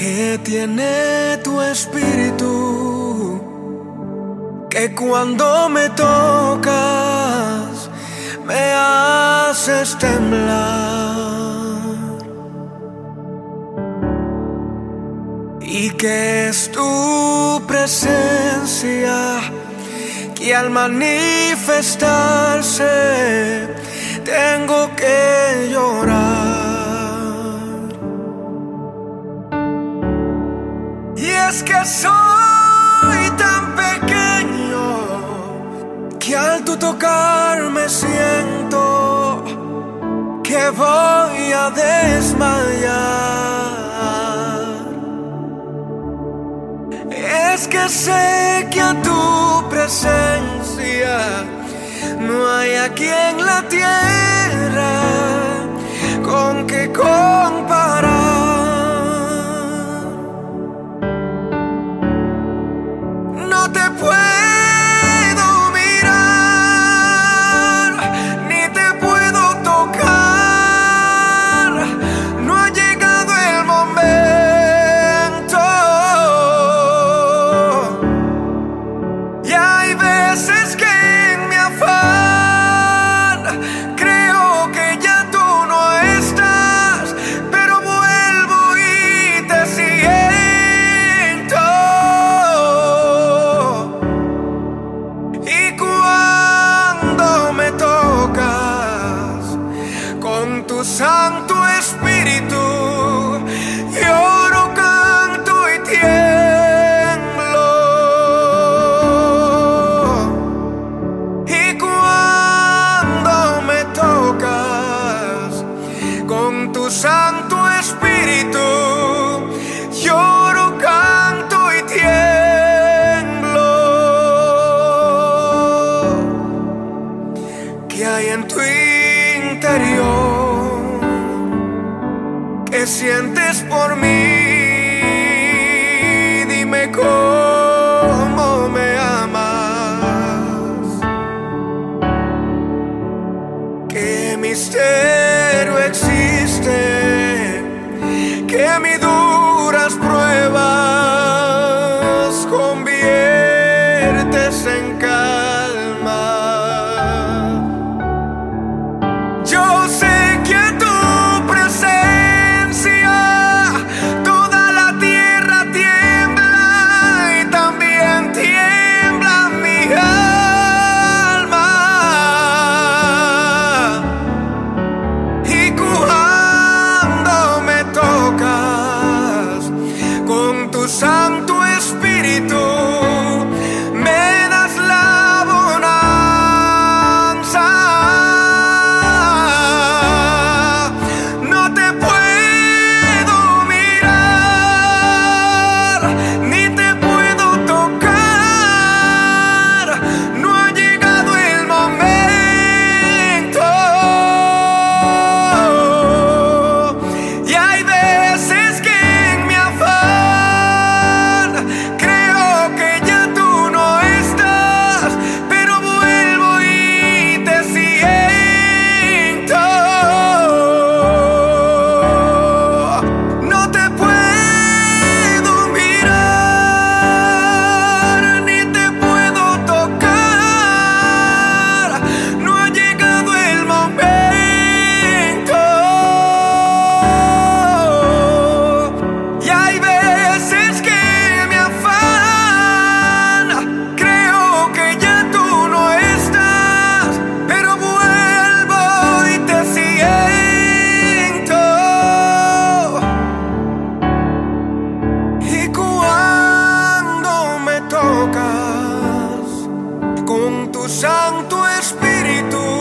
que tiene tu espíritu, que cuando me tocas me haces temblar. Y que es tu presencia que al manifestarse tengo que llorar. Es que soy tan pequeño que al tu tocarme siento que voy a desmayar. Es que sé que a tu presencia no hay aquí en la tierra con que santo espíritu, lloro, canto y tiemblo. Y cuando me tocas con tu santo espíritu, lloro, canto y tiemblo. ¿Qué hay en tu interior? ¿Qué sientes por mí? Dime cómo me amas. ¿Qué misterio existe? Que mis duras pruebas conviertes en Santo Espíritu.